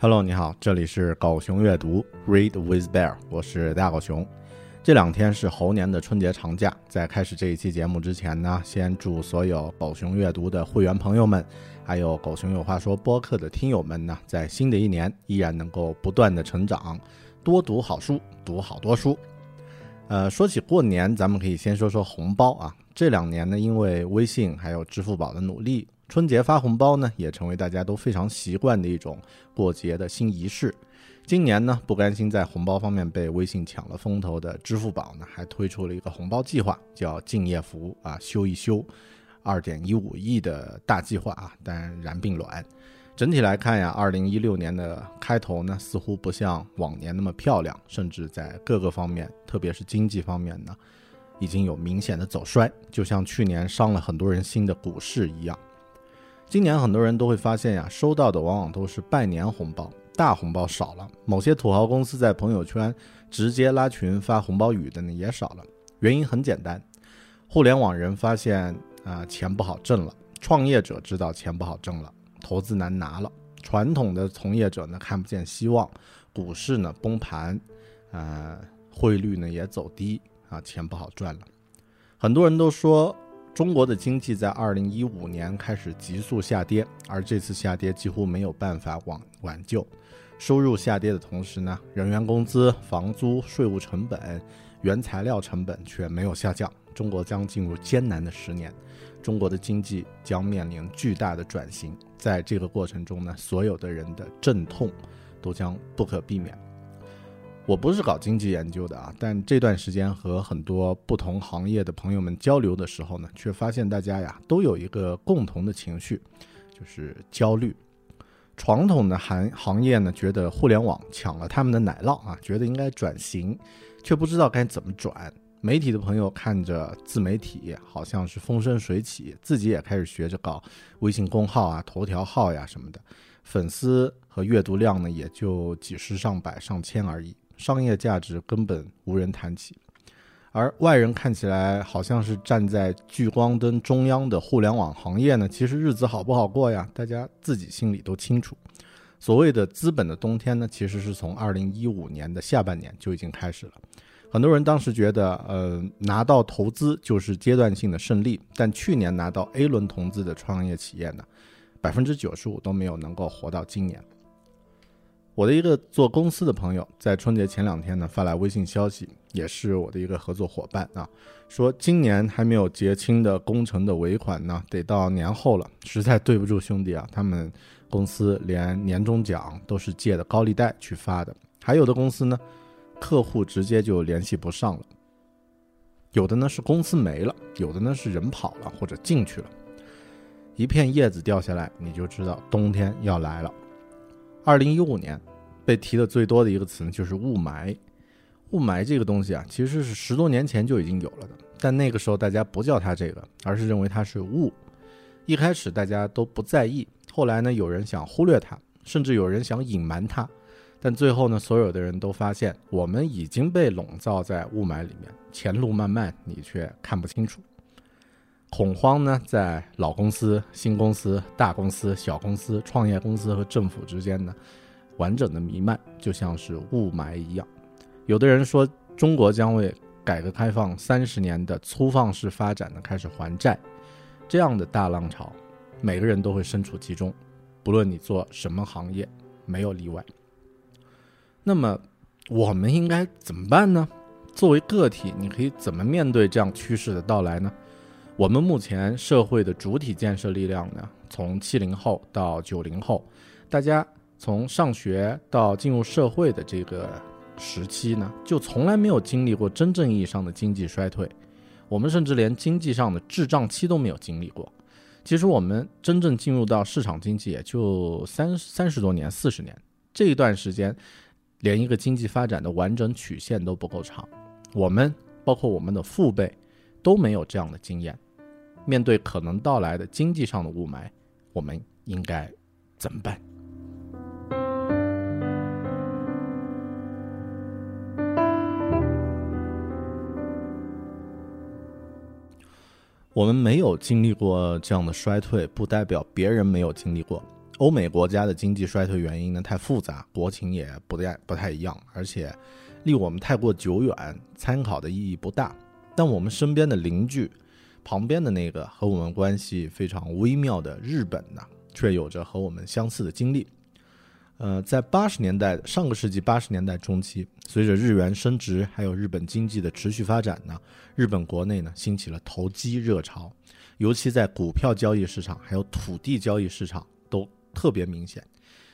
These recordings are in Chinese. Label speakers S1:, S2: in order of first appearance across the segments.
S1: Hello，你好，这里是狗熊阅读 Read with Bear，我是大狗熊。这两天是猴年的春节长假，在开始这一期节目之前呢，先祝所有狗熊阅读的会员朋友们，还有狗熊有话说播客的听友们呢，在新的一年依然能够不断的成长，多读好书，读好多书。呃，说起过年，咱们可以先说说红包啊。这两年呢，因为微信还有支付宝的努力。春节发红包呢，也成为大家都非常习惯的一种过节的新仪式。今年呢，不甘心在红包方面被微信抢了风头的支付宝呢，还推出了一个红包计划，叫“敬业福”啊，修一修，二点一五亿的大计划啊，但然并卵。整体来看呀，二零一六年的开头呢，似乎不像往年那么漂亮，甚至在各个方面，特别是经济方面呢，已经有明显的走衰，就像去年伤了很多人心的股市一样。今年很多人都会发现呀，收到的往往都是拜年红包，大红包少了。某些土豪公司在朋友圈直接拉群发红包雨的呢也少了。原因很简单，互联网人发现啊钱不好挣了，创业者知道钱不好挣了，投资难拿了，传统的从业者呢看不见希望，股市呢崩盘，呃汇率呢也走低啊钱不好赚了。很多人都说。中国的经济在二零一五年开始急速下跌，而这次下跌几乎没有办法挽挽救。收入下跌的同时呢，人员工资、房租、税务成本、原材料成本却没有下降。中国将进入艰难的十年，中国的经济将面临巨大的转型。在这个过程中呢，所有的人的阵痛都将不可避免。我不是搞经济研究的啊，但这段时间和很多不同行业的朋友们交流的时候呢，却发现大家呀都有一个共同的情绪，就是焦虑。传统的行行业呢，觉得互联网抢了他们的奶酪啊，觉得应该转型，却不知道该怎么转。媒体的朋友看着自媒体好像是风生水起，自己也开始学着搞微信公号啊、头条号呀什么的，粉丝和阅读量呢也就几十上百上千而已。商业价值根本无人谈起，而外人看起来好像是站在聚光灯中央的互联网行业呢，其实日子好不好过呀？大家自己心里都清楚。所谓的资本的冬天呢，其实是从二零一五年的下半年就已经开始了。很多人当时觉得，呃，拿到投资就是阶段性的胜利，但去年拿到 A 轮投资的创业企业呢，百分之九十五都没有能够活到今年。我的一个做公司的朋友，在春节前两天呢发来微信消息，也是我的一个合作伙伴啊，说今年还没有结清的工程的尾款呢，得到年后了，实在对不住兄弟啊，他们公司连年终奖都是借的高利贷去发的，还有的公司呢，客户直接就联系不上了。有的呢是公司没了，有的呢是人跑了或者进去了。一片叶子掉下来，你就知道冬天要来了。二零一五年被提的最多的一个词呢，就是雾霾。雾霾这个东西啊，其实是十多年前就已经有了的，但那个时候大家不叫它这个，而是认为它是雾。一开始大家都不在意，后来呢，有人想忽略它，甚至有人想隐瞒它，但最后呢，所有的人都发现，我们已经被笼罩在雾霾里面，前路漫漫，你却看不清楚。恐慌呢，在老公司、新公司、大公司、小公司、创业公司和政府之间呢，完整的弥漫，就像是雾霾一样。有的人说，中国将为改革开放三十年的粗放式发展呢开始还债，这样的大浪潮，每个人都会身处其中，不论你做什么行业，没有例外。那么，我们应该怎么办呢？作为个体，你可以怎么面对这样趋势的到来呢？我们目前社会的主体建设力量呢，从七零后到九零后，大家从上学到进入社会的这个。时期呢，就从来没有经历过真正意义上的经济衰退，我们甚至连经济上的滞胀期都没有经历过。其实我们真正进入到市场经济也就三三十多年、四十年这一段时间，连一个经济发展的完整曲线都不够长。我们包括我们的父辈都没有这样的经验。面对可能到来的经济上的雾霾，我们应该怎么办？我们没有经历过这样的衰退，不代表别人没有经历过。欧美国家的经济衰退原因呢太复杂，国情也不太不太一样，而且离我们太过久远，参考的意义不大。但我们身边的邻居，旁边的那个和我们关系非常微妙的日本呢，却有着和我们相似的经历。呃，在八十年代，上个世纪八十年代中期，随着日元升值，还有日本经济的持续发展呢，日本国内呢兴起了投机热潮，尤其在股票交易市场还有土地交易市场都特别明显。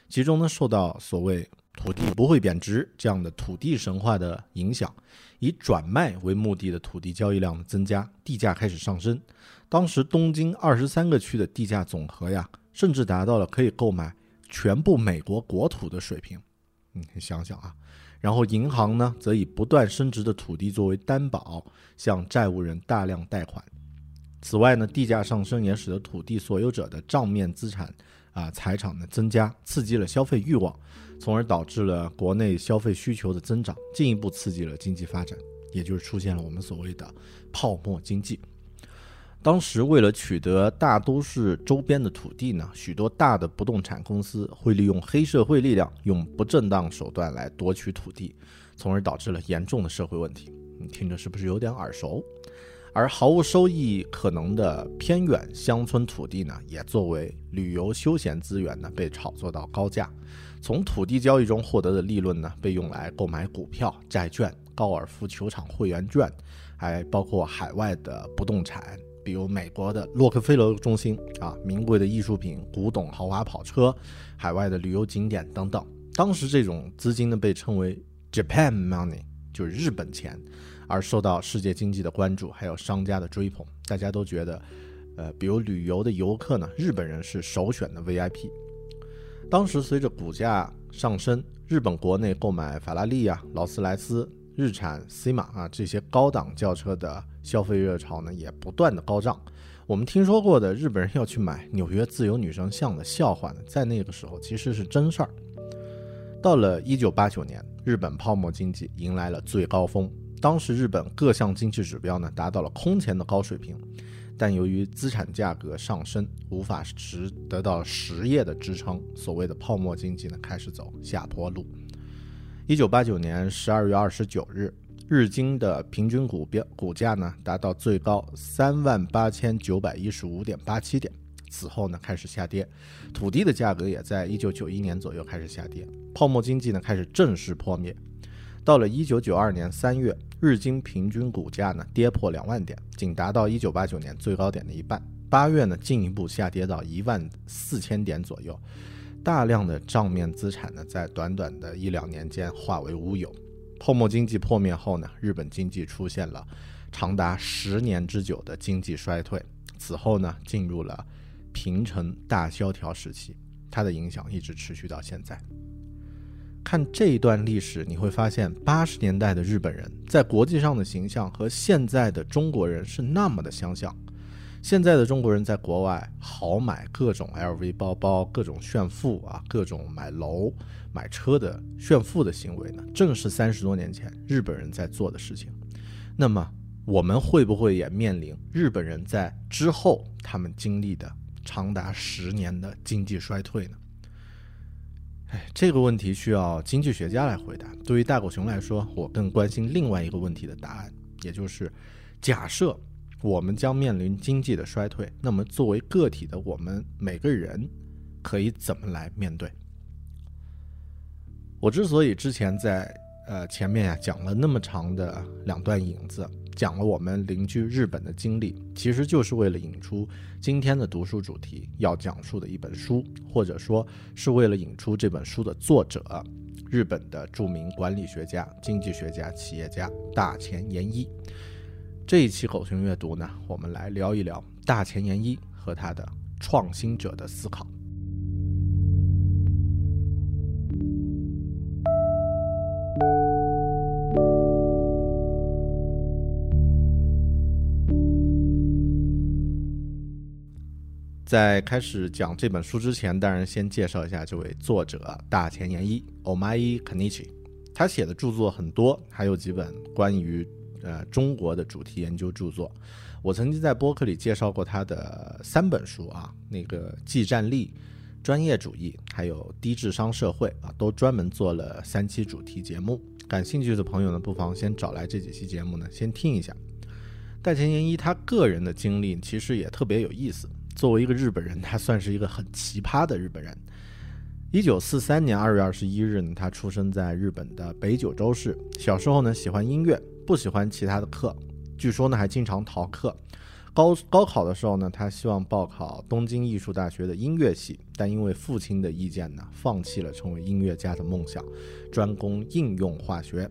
S1: 其中呢，受到所谓土地不会贬值这样的土地神话的影响，以转卖为目的的土地交易量的增加，地价开始上升。当时东京二十三个区的地价总和呀，甚至达到了可以购买。全部美国国土的水平，你想想啊，然后银行呢，则以不断升值的土地作为担保，向债务人大量贷款。此外呢，地价上升也使得土地所有者的账面资产啊财产的增加，刺激了消费欲望，从而导致了国内消费需求的增长，进一步刺激了经济发展，也就是出现了我们所谓的泡沫经济。当时为了取得大都市周边的土地呢，许多大的不动产公司会利用黑社会力量，用不正当手段来夺取土地，从而导致了严重的社会问题。你听着是不是有点耳熟？而毫无收益可能的偏远乡村土地呢，也作为旅游休闲资源呢，被炒作到高价。从土地交易中获得的利润呢，被用来购买股票、债券、高尔夫球场会员券，还包括海外的不动产。比如美国的洛克菲勒中心啊，名贵的艺术品、古董、豪华跑车、海外的旅游景点等等。当时这种资金呢被称为 Japan Money，就是日本钱，而受到世界经济的关注，还有商家的追捧。大家都觉得，呃，比如旅游的游客呢，日本人是首选的 VIP。当时随着股价上升，日本国内购买法拉利啊、劳斯莱斯。日产 C 马啊，这些高档轿车的消费热潮呢，也不断的高涨。我们听说过的日本人要去买纽约自由女神像的笑话呢，在那个时候其实是真事儿。到了一九八九年，日本泡沫经济迎来了最高峰，当时日本各项经济指标呢达到了空前的高水平，但由于资产价格上升，无法实得到实业的支撑，所谓的泡沫经济呢开始走下坡路。一九八九年十二月二十九日，日经的平均股标股价呢达到最高三万八千九百一十五点八七点，此后呢开始下跌，土地的价格也在一九九一年左右开始下跌，泡沫经济呢开始正式破灭。到了一九九二年三月，日经平均股价呢跌破两万点，仅达到一九八九年最高点的一半。八月呢进一步下跌到一万四千点左右。大量的账面资产呢，在短短的一两年间化为乌有。泡沫经济破灭后呢，日本经济出现了长达十年之久的经济衰退。此后呢，进入了平成大萧条时期，它的影响一直持续到现在。看这一段历史，你会发现八十年代的日本人在国际上的形象和现在的中国人是那么的相像。现在的中国人在国外豪买各种 LV 包包，各种炫富啊，各种买楼、买车的炫富的行为呢，正是三十多年前日本人在做的事情。那么，我们会不会也面临日本人在之后他们经历的长达十年的经济衰退呢？哎，这个问题需要经济学家来回答。对于大狗熊来说，我更关心另外一个问题的答案，也就是假设。我们将面临经济的衰退，那么作为个体的我们每个人，可以怎么来面对？我之所以之前在呃前面呀讲了那么长的两段引子，讲了我们邻居日本的经历，其实就是为了引出今天的读书主题要讲述的一本书，或者说是为了引出这本书的作者——日本的著名管理学家、经济学家、企业家大前研一。这一期狗熊阅读呢，我们来聊一聊大前研一和他的创新者的思考。在开始讲这本书之前，当然先介绍一下这位作者大前研一 Omai Kenichi。他写的著作很多，还有几本关于。呃，中国的主题研究著作，我曾经在播客里介绍过他的三本书啊，那个技战力、专业主义，还有低智商社会啊，都专门做了三期主题节目。感兴趣的朋友呢，不妨先找来这几期节目呢，先听一下。大前研一他个人的经历其实也特别有意思。作为一个日本人，他算是一个很奇葩的日本人。一九四三年二月二十一日呢，他出生在日本的北九州市。小时候呢，喜欢音乐。不喜欢其他的课，据说呢还经常逃课。高高考的时候呢，他希望报考东京艺术大学的音乐系，但因为父亲的意见呢，放弃了成为音乐家的梦想，专攻应用化学。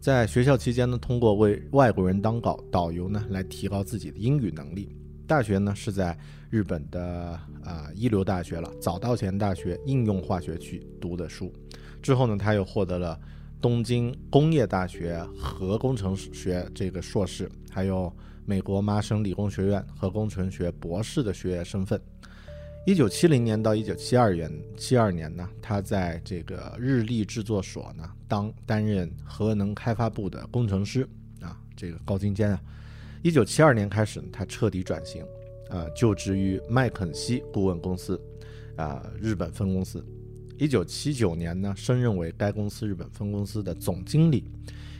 S1: 在学校期间呢，通过为外国人当导导游呢，来提高自己的英语能力。大学呢是在日本的啊一流大学了早稻田大学应用化学去读的书。之后呢，他又获得了。东京工业大学核工程学这个硕士，还有美国麻省理工学院核工程学博士的学业身份。一九七零年到一九七二年，七二年呢，他在这个日立制作所呢当担任核能开发部的工程师啊，这个高精尖啊。一九七二年开始，他彻底转型，啊，就职于麦肯锡顾问公司，啊，日本分公司。一九七九年呢，升任为该公司日本分公司的总经理。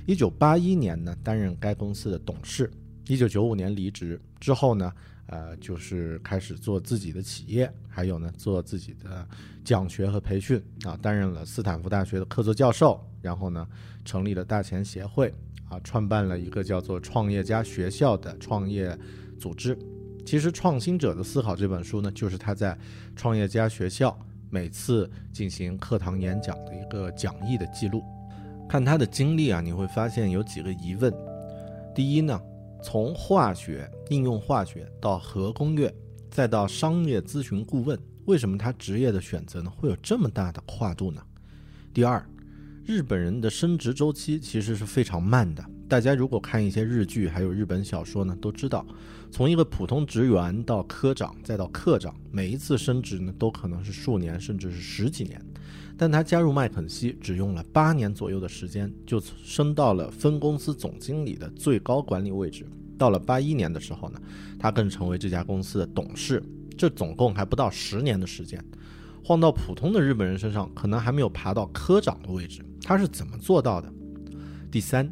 S1: 一九八一年呢，担任该公司的董事。一九九五年离职之后呢，呃，就是开始做自己的企业，还有呢，做自己的讲学和培训啊，担任了斯坦福大学的客座教授。然后呢，成立了大钱协会啊，创办了一个叫做创业家学校的创业组织。其实，《创新者的思考》这本书呢，就是他在创业家学校。每次进行课堂演讲的一个讲义的记录，看他的经历啊，你会发现有几个疑问。第一呢，从化学应用化学到核工业，再到商业咨询顾问，为什么他职业的选择呢会有这么大的跨度呢？第二，日本人的升职周期其实是非常慢的。大家如果看一些日剧，还有日本小说呢，都知道，从一个普通职员到科长，再到科长，每一次升职呢，都可能是数年，甚至是十几年。但他加入麦肯锡，只用了八年左右的时间，就升到了分公司总经理的最高管理位置。到了八一年的时候呢，他更成为这家公司的董事。这总共还不到十年的时间，晃到普通的日本人身上，可能还没有爬到科长的位置。他是怎么做到的？第三。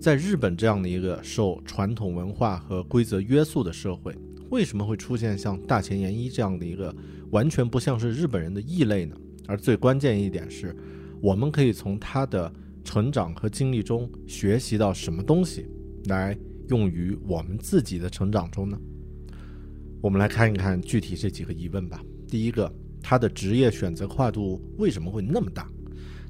S1: 在日本这样的一个受传统文化和规则约束的社会，为什么会出现像大前研一这样的一个完全不像是日本人的异类呢？而最关键一点是，我们可以从他的成长和经历中学习到什么东西，来用于我们自己的成长中呢？我们来看一看具体这几个疑问吧。第一个，他的职业选择跨度为什么会那么大？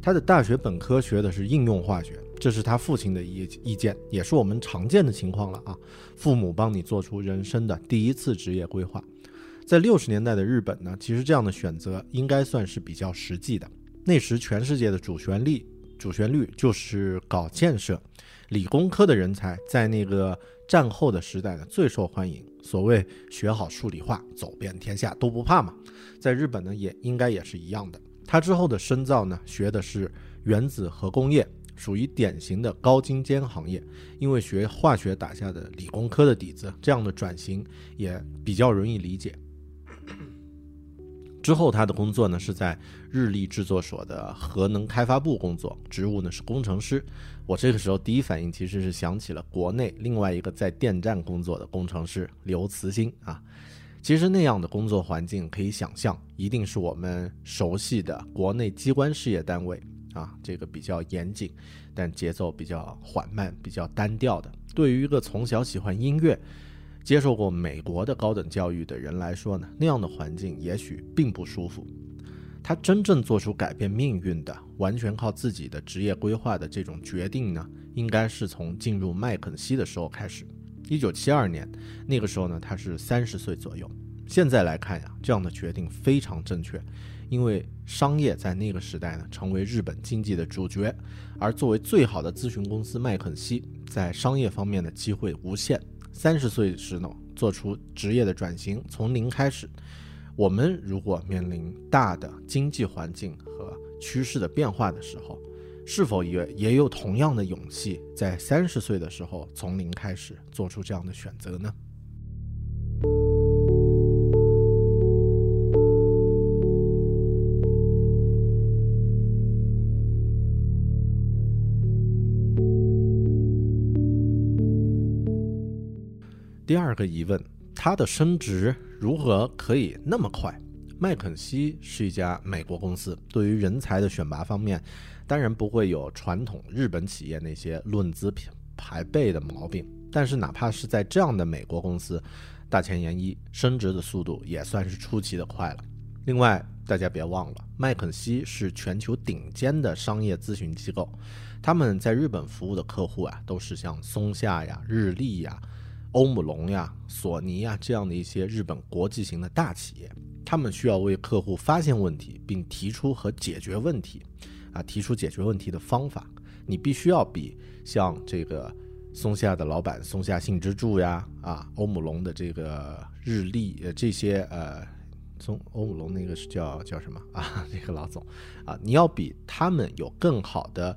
S1: 他的大学本科学的是应用化学。这是他父亲的意意见，也是我们常见的情况了啊。父母帮你做出人生的第一次职业规划，在六十年代的日本呢，其实这样的选择应该算是比较实际的。那时全世界的主旋律主旋律就是搞建设，理工科的人才在那个战后的时代呢最受欢迎。所谓学好数理化，走遍天下都不怕嘛。在日本呢，也应该也是一样的。他之后的深造呢，学的是原子核工业，属于典型的高精尖行业。因为学化学打下的理工科的底子，这样的转型也比较容易理解。之后他的工作呢，是在日立制作所的核能开发部工作，职务呢是工程师。我这个时候第一反应其实是想起了国内另外一个在电站工作的工程师刘慈欣啊。其实那样的工作环境可以想象，一定是我们熟悉的国内机关事业单位啊，这个比较严谨，但节奏比较缓慢、比较单调的。对于一个从小喜欢音乐、接受过美国的高等教育的人来说呢，那样的环境也许并不舒服。他真正做出改变命运的，完全靠自己的职业规划的这种决定呢，应该是从进入麦肯锡的时候开始。一九七二年，那个时候呢，他是三十岁左右。现在来看呀，这样的决定非常正确，因为商业在那个时代呢，成为日本经济的主角，而作为最好的咨询公司麦肯锡，在商业方面的机会无限。三十岁时呢，做出职业的转型，从零开始。我们如果面临大的经济环境和趋势的变化的时候，是否也也有同样的勇气，在三十岁的时候从零开始做出这样的选择呢？第二个疑问。他的升职如何可以那么快？麦肯锡是一家美国公司，对于人才的选拔方面，当然不会有传统日本企业那些论资排辈的毛病。但是哪怕是在这样的美国公司，大前研一升职的速度也算是出奇的快了。另外，大家别忘了，麦肯锡是全球顶尖的商业咨询机构，他们在日本服务的客户啊，都是像松下呀、日立呀。欧姆龙呀、索尼呀这样的一些日本国际型的大企业，他们需要为客户发现问题，并提出和解决问题，啊，提出解决问题的方法。你必须要比像这个松下的老板松下幸之助呀，啊，欧姆龙的这个日立呃这些呃，从欧姆龙那个是叫叫什么啊？那个老总啊，你要比他们有更好的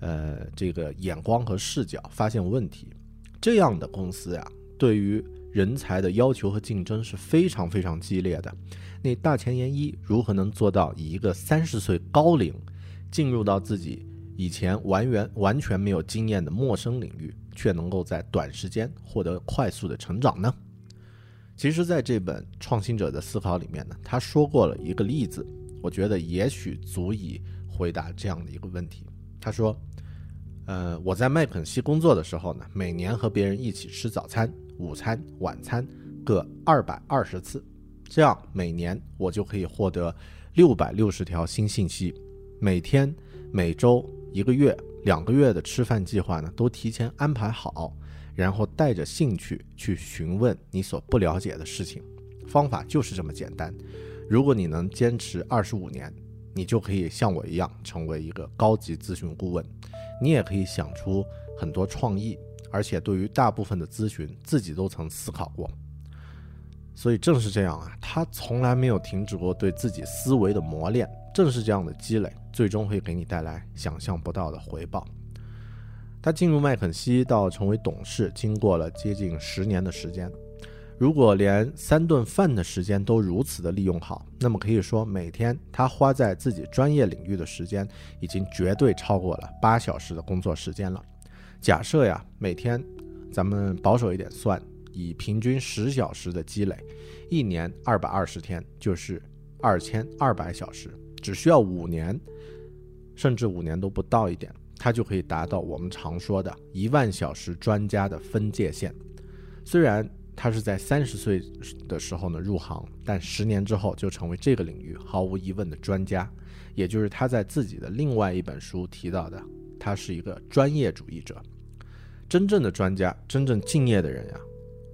S1: 呃这个眼光和视角，发现问题。这样的公司呀，对于人才的要求和竞争是非常非常激烈的。那大前研一如何能做到以一个三十岁高龄，进入到自己以前完全完全没有经验的陌生领域，却能够在短时间获得快速的成长呢？其实，在这本《创新者的思考》里面呢，他说过了一个例子，我觉得也许足以回答这样的一个问题。他说。呃，我在麦肯锡工作的时候呢，每年和别人一起吃早餐、午餐、晚餐各二百二十次，这样每年我就可以获得六百六十条新信息。每天、每周、一个月、两个月的吃饭计划呢，都提前安排好，然后带着兴趣去询问你所不了解的事情。方法就是这么简单。如果你能坚持二十五年，你就可以像我一样成为一个高级咨询顾问。你也可以想出很多创意，而且对于大部分的咨询，自己都曾思考过。所以正是这样啊，他从来没有停止过对自己思维的磨练。正是这样的积累，最终会给你带来想象不到的回报。他进入麦肯锡到成为董事，经过了接近十年的时间。如果连三顿饭的时间都如此的利用好，那么可以说每天他花在自己专业领域的时间已经绝对超过了八小时的工作时间了。假设呀，每天咱们保守一点算，以平均十小时的积累，一年二百二十天就是二千二百小时，只需要五年，甚至五年都不到一点，他就可以达到我们常说的一万小时专家的分界线。虽然。他是在三十岁的时候呢入行，但十年之后就成为这个领域毫无疑问的专家，也就是他在自己的另外一本书提到的，他是一个专业主义者。真正的专家，真正敬业的人呀，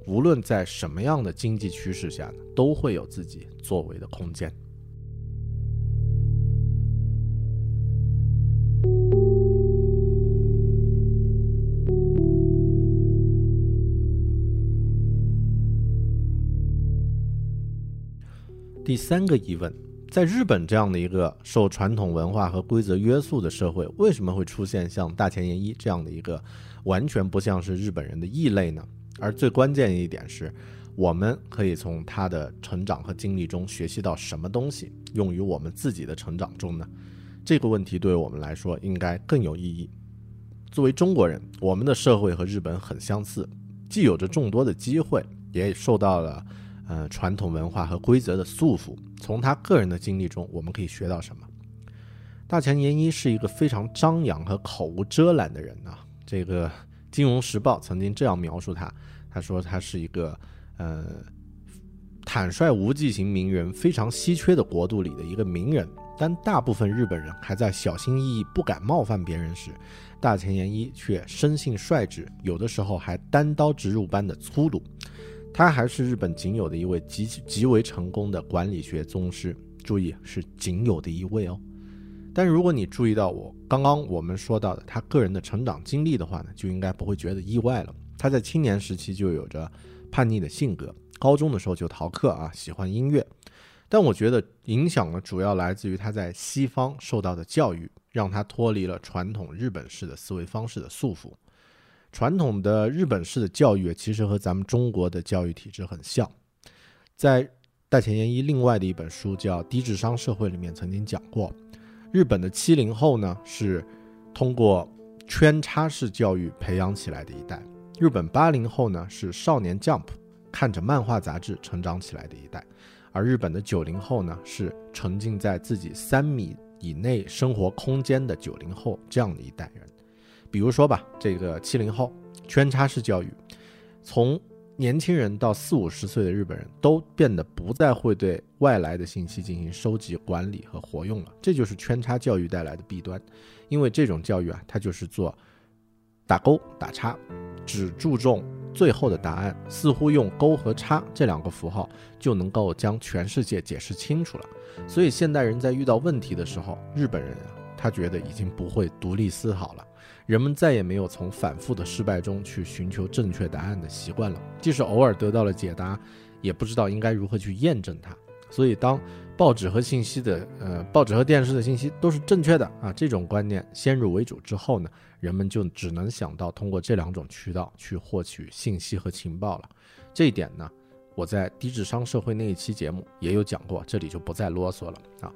S1: 无论在什么样的经济趋势下呢，都会有自己作为的空间。第三个疑问，在日本这样的一个受传统文化和规则约束的社会，为什么会出现像大前研一这样的一个完全不像是日本人的异类呢？而最关键一点是，我们可以从他的成长和经历中学习到什么东西，用于我们自己的成长中呢？这个问题对我们来说应该更有意义。作为中国人，我们的社会和日本很相似，既有着众多的机会，也受到了。呃，传统文化和规则的束缚，从他个人的经历中，我们可以学到什么？大前研一是一个非常张扬和口无遮拦的人啊。这个《金融时报》曾经这样描述他：他说他是一个呃坦率无忌型名人，非常稀缺的国度里的一个名人。当大部分日本人还在小心翼翼、不敢冒犯别人时，大前研一却生性率直，有的时候还单刀直入般的粗鲁。他还是日本仅有的一位极极为成功的管理学宗师，注意是仅有的一位哦。但如果你注意到我刚刚我们说到的他个人的成长经历的话呢，就应该不会觉得意外了。他在青年时期就有着叛逆的性格，高中的时候就逃课啊，喜欢音乐。但我觉得影响呢，主要来自于他在西方受到的教育，让他脱离了传统日本式的思维方式的束缚。传统的日本式的教育其实和咱们中国的教育体制很像，在大前研一另外的一本书叫《低智商社会》里面曾经讲过，日本的七零后呢是通过圈叉式教育培养起来的一代，日本八零后呢是少年 Jump 看着漫画杂志成长起来的一代，而日本的九零后呢是沉浸在自己三米以内生活空间的九零后这样的一代人。比如说吧，这个七零后圈叉式教育，从年轻人到四五十岁的日本人都变得不再会对外来的信息进行收集、管理和活用了。这就是圈叉教育带来的弊端，因为这种教育啊，它就是做打勾打叉，只注重最后的答案，似乎用勾和叉这两个符号就能够将全世界解释清楚了。所以现代人在遇到问题的时候，日本人啊，他觉得已经不会独立思考了。人们再也没有从反复的失败中去寻求正确答案的习惯了。即使偶尔得到了解答，也不知道应该如何去验证它。所以，当报纸和信息的呃报纸和电视的信息都是正确的啊，这种观念先入为主之后呢，人们就只能想到通过这两种渠道去获取信息和情报了。这一点呢，我在低智商社会那一期节目也有讲过，这里就不再啰嗦了啊。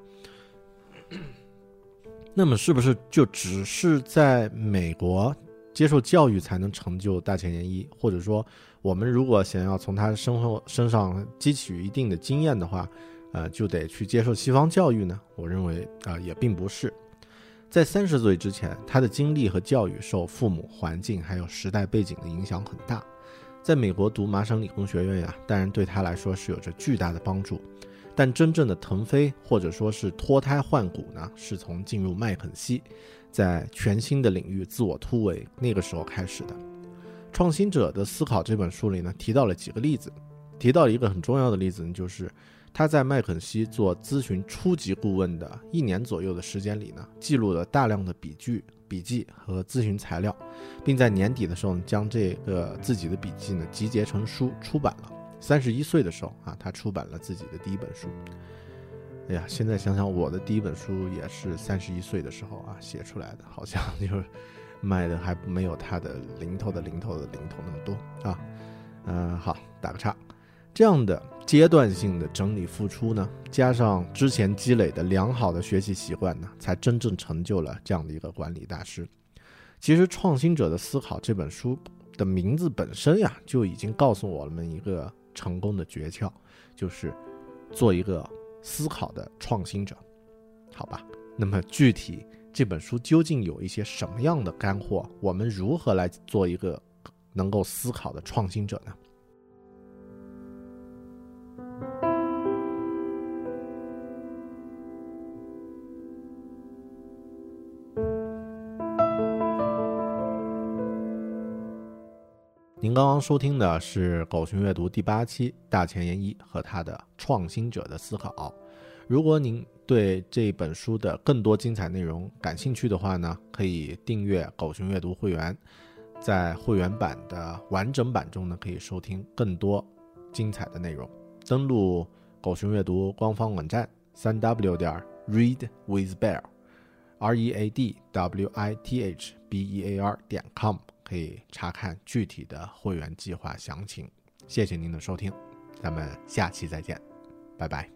S1: 那么是不是就只是在美国接受教育才能成就大前研一？或者说，我们如果想要从他身后身上汲取一定的经验的话，呃，就得去接受西方教育呢？我认为啊，也并不是。在三十岁之前，他的经历和教育受父母、环境还有时代背景的影响很大。在美国读麻省理工学院呀，当然对他来说是有着巨大的帮助。但真正的腾飞或者说是脱胎换骨呢，是从进入麦肯锡，在全新的领域自我突围那个时候开始的。《创新者的思考》这本书里呢，提到了几个例子，提到一个很重要的例子呢，就是他在麦肯锡做咨询初级顾问的一年左右的时间里呢，记录了大量的笔记、笔记和咨询材料，并在年底的时候将这个自己的笔记呢集结成书出版了。三十一岁的时候啊，他出版了自己的第一本书。哎呀，现在想想，我的第一本书也是三十一岁的时候啊写出来的，好像就是卖的还没有他的零头的零头的零头那么多啊。嗯，好，打个叉。这样的阶段性的整理付出呢，加上之前积累的良好的学习习惯呢，才真正成就了这样的一个管理大师。其实，《创新者的思考》这本书的名字本身呀，就已经告诉我们一个。成功的诀窍就是做一个思考的创新者，好吧？那么具体这本书究竟有一些什么样的干货？我们如何来做一个能够思考的创新者呢？您刚刚收听的是《狗熊阅读》第八期《大前研一》和他的创新者的思考。如果您对这本书的更多精彩内容感兴趣的话呢，可以订阅狗熊阅读会员，在会员版的完整版中呢，可以收听更多精彩的内容。登录狗熊阅读官方网站三 w 点 readwithbear，r e a d w i t h b e a r 点 com，可以查看具体的会员计划详情。谢谢您的收听，咱们下期再见，拜拜。